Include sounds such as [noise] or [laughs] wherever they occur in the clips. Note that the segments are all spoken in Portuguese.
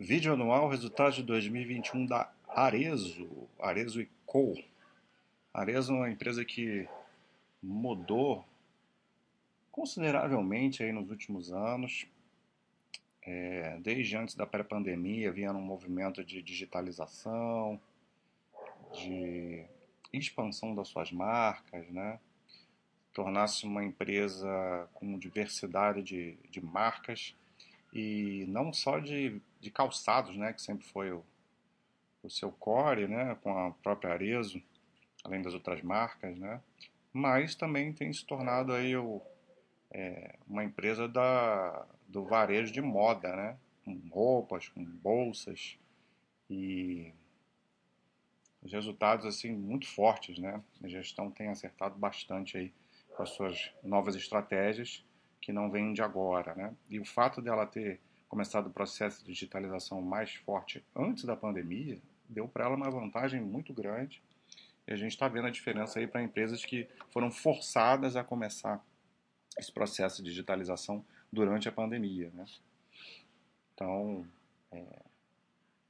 Vídeo anual, resultados de 2021 da Arezo, Arezo e Co. Arezo é uma empresa que mudou consideravelmente aí nos últimos anos. É, desde antes da pré-pandemia, vinha num movimento de digitalização, de expansão das suas marcas, né? tornar-se uma empresa com diversidade de, de marcas e não só de, de calçados, né, que sempre foi o, o seu core, né, com a própria Arezo, além das outras marcas, né, mas também tem se tornado aí o, é, uma empresa da, do varejo de moda, né, com roupas, com bolsas e os resultados assim muito fortes, né, a gestão tem acertado bastante aí com as suas novas estratégias que não vem de agora, né? E o fato dela ter começado o processo de digitalização mais forte antes da pandemia deu para ela uma vantagem muito grande. E a gente está vendo a diferença aí para empresas que foram forçadas a começar esse processo de digitalização durante a pandemia, né? Então, é,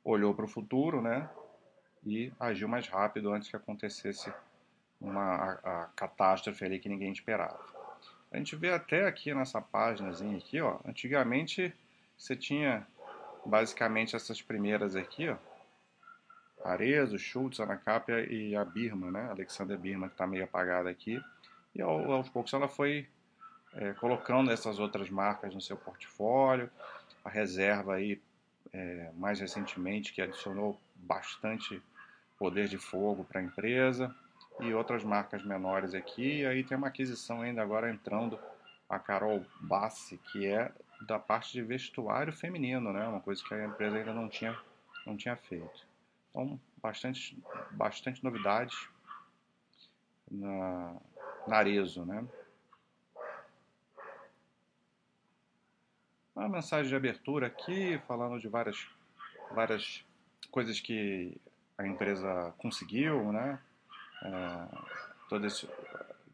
olhou para o futuro, né? E agiu mais rápido antes que acontecesse uma a, a catástrofe ali que ninguém esperava. A gente vê até aqui nessa páginazinha aqui, ó. Antigamente você tinha basicamente essas primeiras aqui, ó. Arezo, Schultz, Anacapia e a Birma, né? Alexander Birma, que está meio apagada aqui. E aos poucos ela foi é, colocando essas outras marcas no seu portfólio. A reserva aí, é, mais recentemente, que adicionou bastante poder de fogo para a empresa e outras marcas menores aqui. E aí tem uma aquisição ainda agora entrando, a Carol Bassi, que é da parte de vestuário feminino, né? Uma coisa que a empresa ainda não tinha, não tinha feito. Então, bastante, bastante novidades na, na Arezo, né? Uma mensagem de abertura aqui, falando de várias, várias coisas que a empresa conseguiu, né? É, todo esse,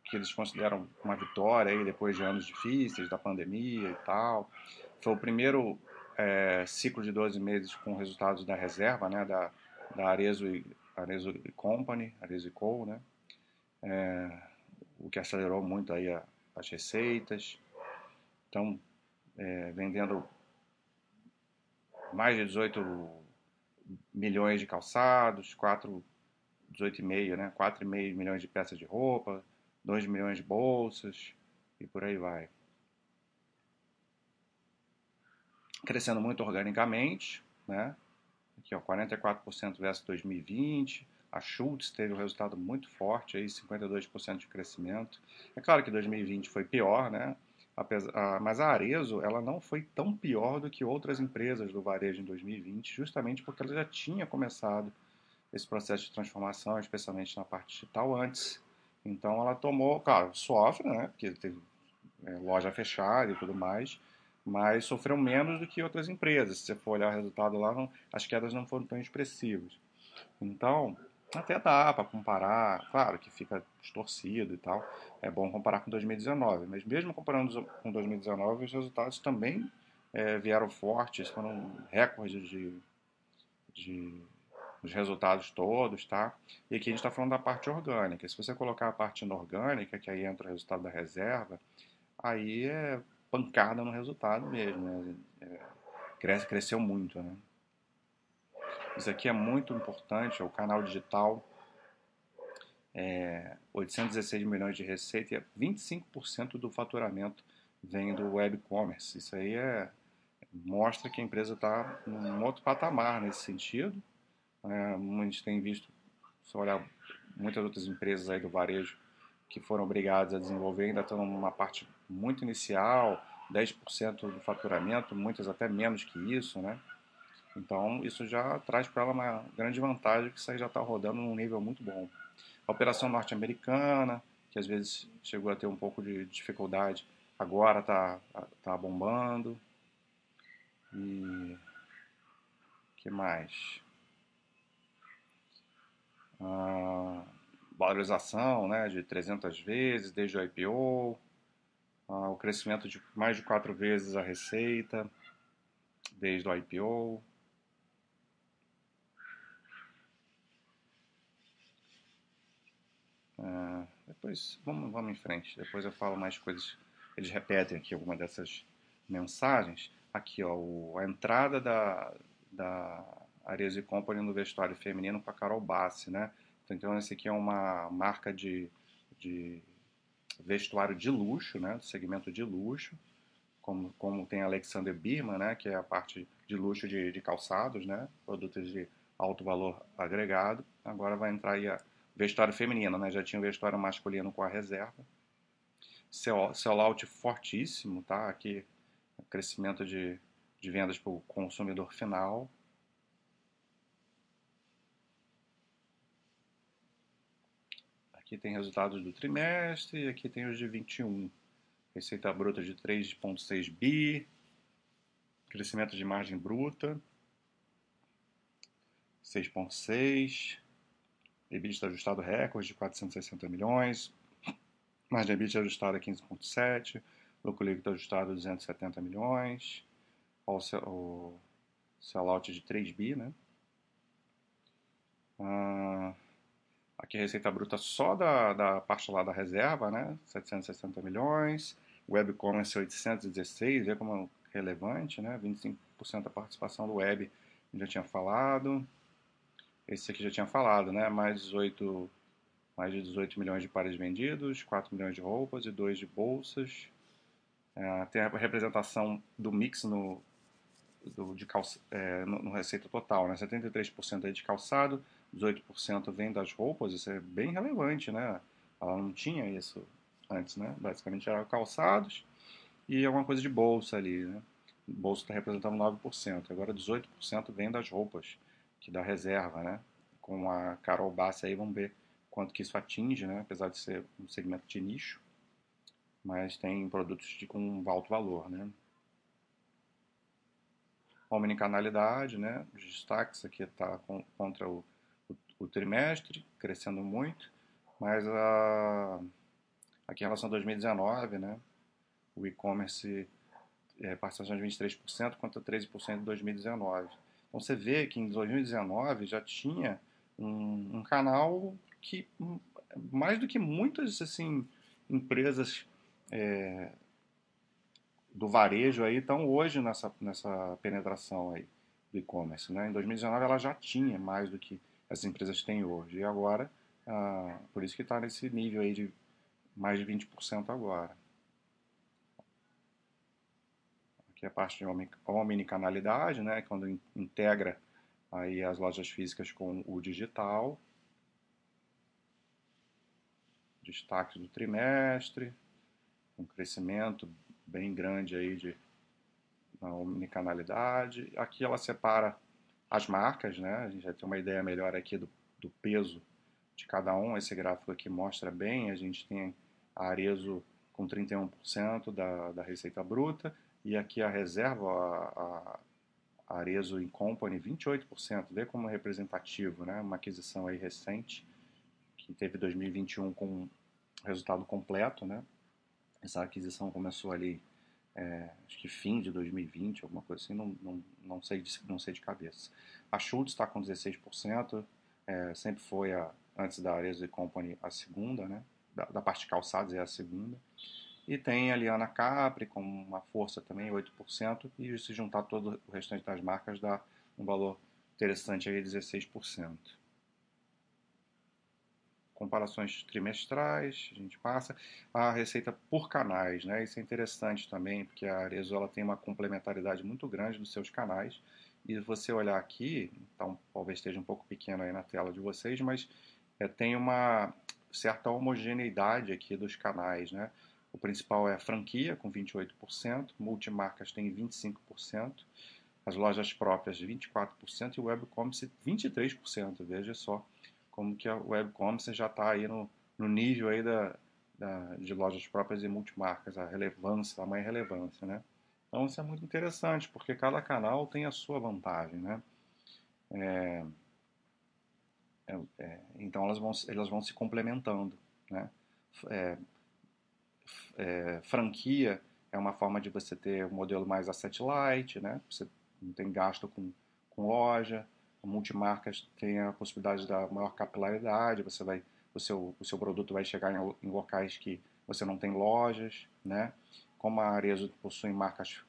que eles consideram uma vitória aí depois de anos difíceis, da pandemia e tal. Foi o primeiro é, ciclo de 12 meses com resultados da reserva, né, da, da Arezo, Arezo Company, Arezo Co, né, é, o que acelerou muito aí a, as receitas. Então, é, vendendo mais de 18 milhões de calçados, 4 18,5, né? 4,5 milhões de peças de roupa, 2 milhões de bolsas e por aí vai. Crescendo muito organicamente, né? Aqui, ó, 44% versus 2020. A Schultz teve um resultado muito forte, aí, 52% de crescimento. É claro que 2020 foi pior, né? Apesar, mas a Arezo ela não foi tão pior do que outras empresas do varejo em 2020, justamente porque ela já tinha começado esse processo de transformação, especialmente na parte digital, antes. Então ela tomou, claro, sofre, né? Porque teve é, loja fechada e tudo mais, mas sofreu menos do que outras empresas. Se você for olhar o resultado lá, não, as quedas não foram tão expressivas. Então, até dá para comparar, claro que fica distorcido e tal, é bom comparar com 2019, mas mesmo comparando com 2019, os resultados também é, vieram fortes, foram recordes de, de os resultados todos, tá? E aqui a gente está falando da parte orgânica. Se você colocar a parte inorgânica, que aí entra o resultado da reserva, aí é pancada no resultado mesmo, né? É, cresce, cresceu muito, né? Isso aqui é muito importante, é o canal digital, é, 816 milhões de receita e 25% do faturamento vem do web commerce. Isso aí é, mostra que a empresa está num outro patamar nesse sentido é, a gente tem visto, se olhar muitas outras empresas aí do varejo que foram obrigadas a desenvolver, ainda estão numa parte muito inicial, 10% do faturamento, muitas até menos que isso, né? Então, isso já traz para ela uma grande vantagem, que isso aí já está rodando num nível muito bom. A operação norte-americana, que às vezes chegou a ter um pouco de dificuldade, agora está tá bombando. E que mais? Ah, valorização né, de 300 vezes desde o IPO, ah, o crescimento de mais de quatro vezes a receita desde o IPO. É, depois vamos, vamos em frente, depois eu falo mais coisas. Eles repetem aqui alguma dessas mensagens. Aqui, ó, o, a entrada da, da Arezzo Company no vestuário feminino para Carol Bassi, né? Então, esse aqui é uma marca de, de vestuário de luxo, né? Do segmento de luxo. Como, como tem Alexander Birman, né? Que é a parte de luxo de, de calçados, né? Produtos de alto valor agregado. Agora vai entrar aí a vestuário feminino, né? Já tinha o vestuário masculino com a reserva. Sellout fortíssimo, tá? Aqui, crescimento de, de vendas para o consumidor final. Aqui tem resultados do trimestre, aqui tem os de 21. Receita bruta de 3,6 bi, crescimento de margem bruta 6,6, EBITDA ajustado recorde de 460 milhões, margem EBITDA ajustada 15,7, lucro líquido ajustado 270 milhões, o, o sellout de 3 bi, né? Ah, aqui a receita bruta só da, da parte lá da reserva, né? 760 milhões, web commerce 816, vê como é relevante, né? 25% da participação do web, já tinha falado. Esse aqui já tinha falado, né? Mais 18, mais de 18 milhões de pares vendidos, 4 milhões de roupas e 2 de bolsas. É, tem a representação do mix no, do, de calça, é, no, no, receita total, né? 73% é de calçado, 18% vem das roupas, isso é bem relevante, né? Ela não tinha isso antes, né? Basicamente era calçados e alguma coisa de bolsa ali, né? Bolsa está representando 9%, agora 18% vem das roupas que dá reserva, né? Com a Carol Bassi aí, vamos ver quanto que isso atinge, né? Apesar de ser um segmento de nicho, mas tem produtos de, com alto valor, né? Omnicanalidade, né? Os destaques aqui está contra o, o, trimestre, crescendo muito, mas a, aqui em relação a 2019, né? O e-commerce é, participação de 23% contra 13% em 2019. Então você vê que em 2019 já tinha um, um canal que, mais do que muitas assim, empresas é, do varejo aí estão hoje nessa, nessa penetração aí do e-commerce. Né? Em 2019 ela já tinha mais do que as empresas têm hoje. E agora, ah, por isso que está nesse nível aí de mais de 20% agora. que é a parte de omnicanalidade, né, quando integra aí as lojas físicas com o digital. Destaque do trimestre, um crescimento bem grande aí de na omnicanalidade. Aqui ela separa as marcas, né? A gente já tem uma ideia melhor aqui do, do peso de cada um. Esse gráfico aqui mostra bem. A gente tem a Arezo com 31% da, da receita bruta e aqui a reserva, a, a Arezo Company, 28%. Vê como representativo, né? Uma aquisição aí recente, que teve 2021 com resultado completo, né? Essa aquisição começou ali, é, acho que fim de 2020, alguma coisa assim, não, não, não, sei, de, não sei de cabeça. A Schultz está com 16%, é, sempre foi, a, antes da Arezo Company, a segunda, né? Da, da parte de calçados é a segunda. E tem a Liana Capri com uma força também, 8%, e se juntar todo o restante das marcas dá um valor interessante aí, 16%. Comparações trimestrais, a gente passa. A receita por canais, né? Isso é interessante também, porque a Arezzo ela tem uma complementaridade muito grande dos seus canais. E você olhar aqui, então talvez esteja um pouco pequeno aí na tela de vocês, mas é, tem uma certa homogeneidade aqui dos canais, né? O principal é a franquia, com 28%, multimarcas tem 25%, as lojas próprias 24% e o webcommerce 23%. Veja só como que a webcommerce já está aí no, no nível aí da, da, de lojas próprias e multimarcas, a relevância, a maior relevância, né? Então isso é muito interessante, porque cada canal tem a sua vantagem, né? É, é, é, então elas vão, elas vão se complementando, né? É, é, franquia é uma forma de você ter um modelo mais asset light, né? Você não tem gasto com, com loja. Multimarcas tem a possibilidade da maior capilaridade, você vai o seu, o seu produto vai chegar em, em locais que você não tem lojas, né? Como a Arezo possui marcas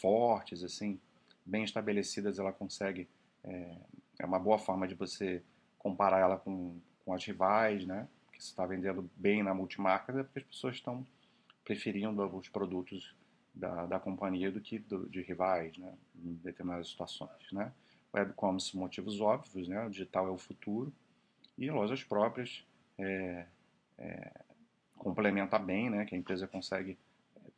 fortes, assim, bem estabelecidas, ela consegue é, é uma boa forma de você comparar ela com, com as rivais, né? Que você está vendendo bem na multimarca, é porque as pessoas estão preferindo os produtos da, da companhia do que do, de rivais, né? Em determinadas situações, né? Web commerce, motivos óbvios, né? O digital é o futuro e lojas próprias é, é, complementa bem, né? Que a empresa consegue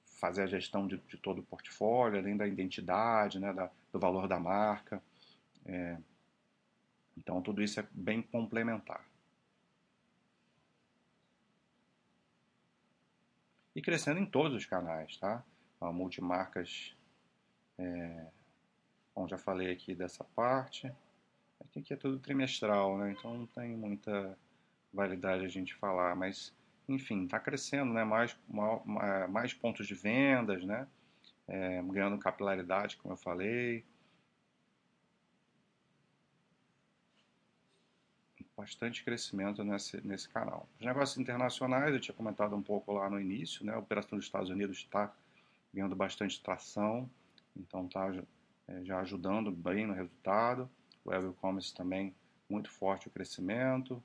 fazer a gestão de, de todo o portfólio, além da identidade, né? Da, do valor da marca. É, então, tudo isso é bem complementar. E crescendo em todos os canais, tá? A multimarcas, é... bom, já falei aqui dessa parte. Aqui, aqui é tudo trimestral, né? Então não tem muita validade a gente falar, mas enfim, está crescendo, né? Mais, mais pontos de vendas, né? É, ganhando capilaridade, como eu falei. bastante crescimento nesse, nesse canal. Os negócios internacionais, eu tinha comentado um pouco lá no início, né? a operação dos Estados Unidos está ganhando bastante tração, então está já ajudando bem no resultado. O e-commerce também muito forte o crescimento,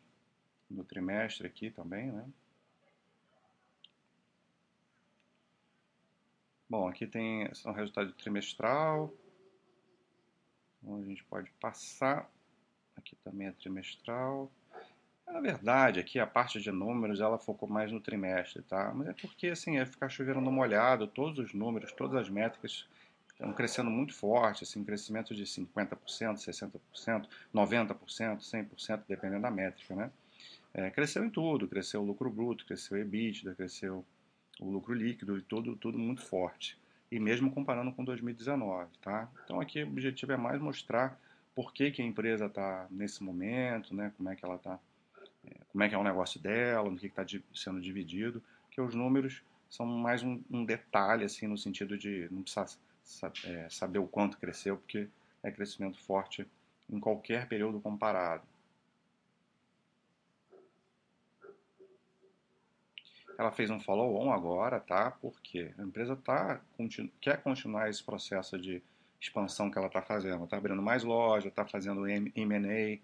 no trimestre aqui também, né? Bom, aqui tem são resultado trimestral. Então a gente pode passar Aqui também é trimestral. Na verdade, aqui a parte de números ela focou mais no trimestre, tá? Mas é porque assim, é ficar chovendo no molhado, todos os números, todas as métricas estão crescendo muito forte, assim, crescimento de 50%, 60%, 90%, 100%, dependendo da métrica, né? É, cresceu em tudo, cresceu o lucro bruto, cresceu o EBITDA, cresceu o lucro líquido, e tudo, tudo muito forte. E mesmo comparando com 2019, tá? Então aqui o objetivo é mais mostrar por que, que a empresa está nesse momento, né? como é que ela está, é, como é que é o negócio dela, no que está sendo dividido, que os números são mais um, um, detalhe, assim, no sentido de não precisar saber o quanto cresceu, porque é crescimento forte em qualquer período comparado. Ela fez um follow-on agora, tá? Porque a empresa tá, continu, quer continuar esse processo de expansão que ela está fazendo. Está abrindo mais loja, está fazendo M&A.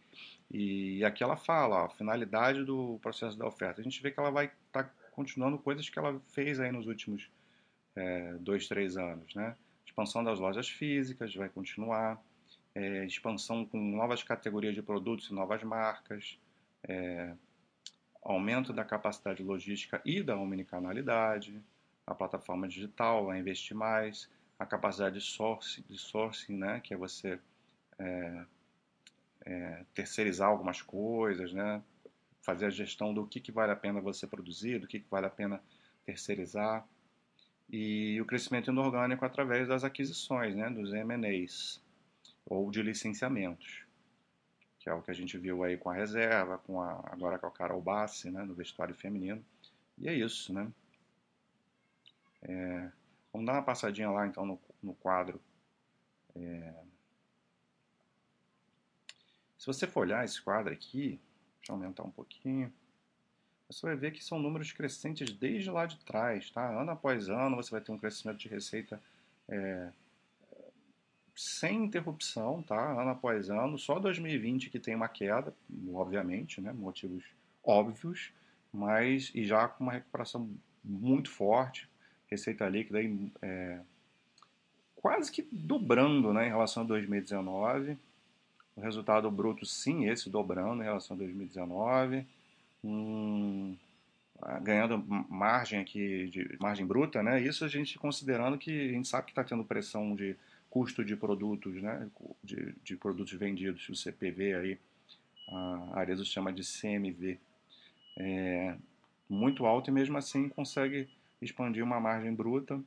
E aqui ela fala, ó, finalidade do processo da oferta. A gente vê que ela vai estar tá continuando coisas que ela fez aí nos últimos é, dois, três anos. Né? Expansão das lojas físicas vai continuar. É, expansão com novas categorias de produtos e novas marcas. É, aumento da capacidade logística e da omnicanalidade. A plataforma digital vai investir mais a capacidade de sourcing, de sourcing né, que é você é, é, terceirizar algumas coisas, né, fazer a gestão do que, que vale a pena você produzir, do que, que vale a pena terceirizar, e o crescimento inorgânico através das aquisições, né, dos M&As, ou de licenciamentos, que é o que a gente viu aí com a reserva, com a, agora com a Carol Bassi, né, no vestuário feminino, e é isso, né. É, Vamos dar uma passadinha lá então no, no quadro. É... Se você for olhar esse quadro aqui, deixa eu aumentar um pouquinho, você vai ver que são números crescentes desde lá de trás, tá? Ano após ano você vai ter um crescimento de receita é, sem interrupção, tá? Ano após ano, só 2020 que tem uma queda, obviamente, né? Motivos óbvios, mas e já com uma recuperação muito forte, receita líquida é, quase que dobrando né, em relação a 2019. O resultado bruto, sim, esse dobrando em relação a 2019. Hum, ganhando margem aqui, de margem bruta, né? Isso a gente considerando que a gente sabe que está tendo pressão de custo de produtos, né? De, de produtos vendidos, o CPV aí, a Arezo chama de CMV. É, muito alto e mesmo assim consegue expandiu uma margem bruta.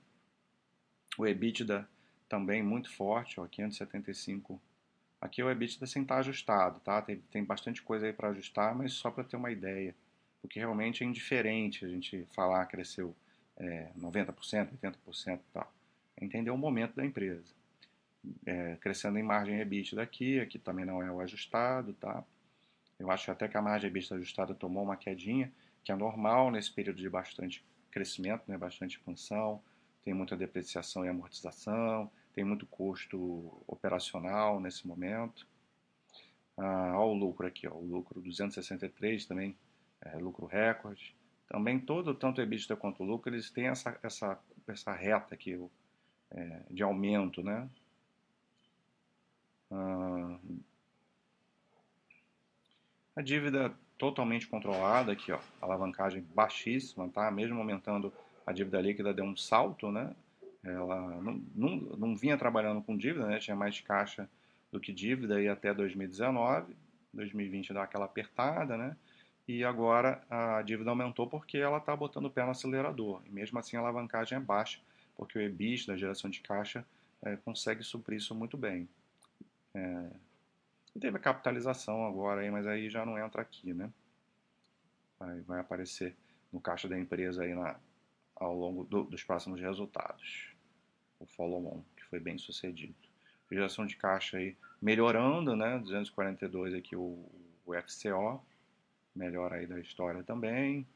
O EBITDA também muito forte, ó, 575. Aqui o EBITDA sem estar ajustado, tá? Tem, tem bastante coisa aí para ajustar, mas só para ter uma ideia. Porque realmente é indiferente a gente falar cresceu é, 90%, 80% e tal. É entender o momento da empresa. É, crescendo em margem EBITDA aqui, aqui também não é o ajustado, tá? Eu acho até que a margem EBITDA ajustada tomou uma quedinha, que é normal nesse período de bastante crescimento, né, bastante expansão, tem muita depreciação e amortização, tem muito custo operacional nesse momento. Ah, olha o lucro aqui, ó, o lucro 263 também, é, lucro recorde. Também todo, tanto o EBITDA quanto o lucro, eles têm essa, essa, essa reta aqui é, de aumento, né? Ah, a dívida totalmente controlada aqui, ó, alavancagem baixíssima, tá? Mesmo aumentando a dívida líquida deu um salto, né? Ela não, não, não vinha trabalhando com dívida, né? Tinha mais caixa do que dívida aí até 2019. 2020 dá aquela apertada, né? E agora a dívida aumentou porque ela está botando o pé no acelerador. E mesmo assim a alavancagem é baixa, porque o EBIT da geração de caixa é, consegue suprir isso muito bem. É, e teve a capitalização agora, aí, mas aí já não entra aqui, né? Vai, vai aparecer no caixa da empresa aí na, ao longo do, dos próximos resultados. O follow-on, que foi bem sucedido. Geração de caixa aí melhorando, né? 242 aqui o, o FCO, melhor aí da história também.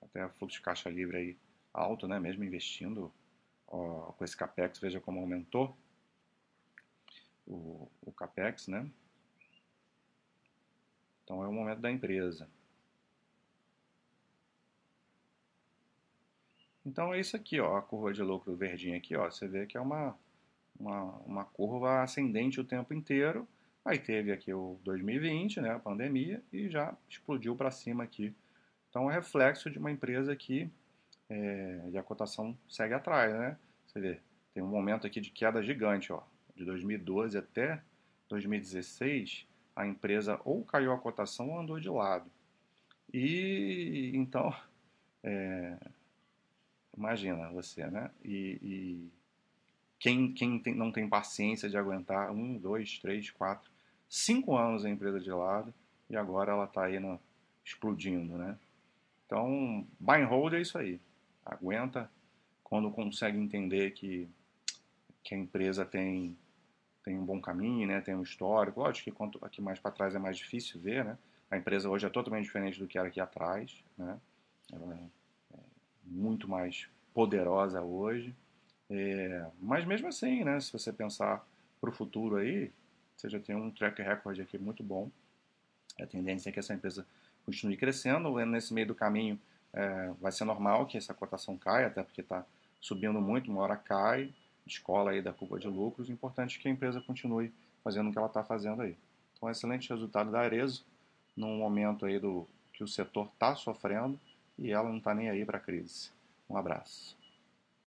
Até fluxo de caixa livre aí alto, né? Mesmo investindo ó, com esse capex, veja como aumentou o, o capex, né? Então é o momento da empresa. Então é isso aqui, ó, a curva de lucro verdinha aqui, ó, você vê que é uma, uma, uma curva ascendente o tempo inteiro. Aí teve aqui o 2020, né, a pandemia, e já explodiu para cima aqui. Então é reflexo de uma empresa que é, e a cotação segue atrás, né? Você vê, tem um momento aqui de queda gigante, ó, de 2012 até 2016, a empresa ou caiu a cotação ou andou de lado. E então, [laughs] é, Imagina você, né? E, e quem, quem tem, não tem paciência de aguentar um, dois, três, quatro, cinco anos a empresa de lado e agora ela está aí no, explodindo, né? Então, buy and hold é isso aí. Aguenta quando consegue entender que, que a empresa tem, tem um bom caminho, né? Tem um histórico. Lógico que quanto aqui mais para trás é mais difícil ver, né? A empresa hoje é totalmente diferente do que era aqui atrás, né? Ela muito mais poderosa hoje. É, mas mesmo assim, né, se você pensar para o futuro aí, você já tem um track record aqui muito bom. A tendência é que essa empresa continue crescendo. Nesse meio do caminho é, vai ser normal que essa cotação caia, até porque está subindo muito, uma hora cai, escola aí da curva de lucros. O importante é que a empresa continue fazendo o que ela está fazendo aí. Então, excelente resultado da Arezo, num momento aí do que o setor está sofrendo e ela não está nem aí para a crise. Um abraço.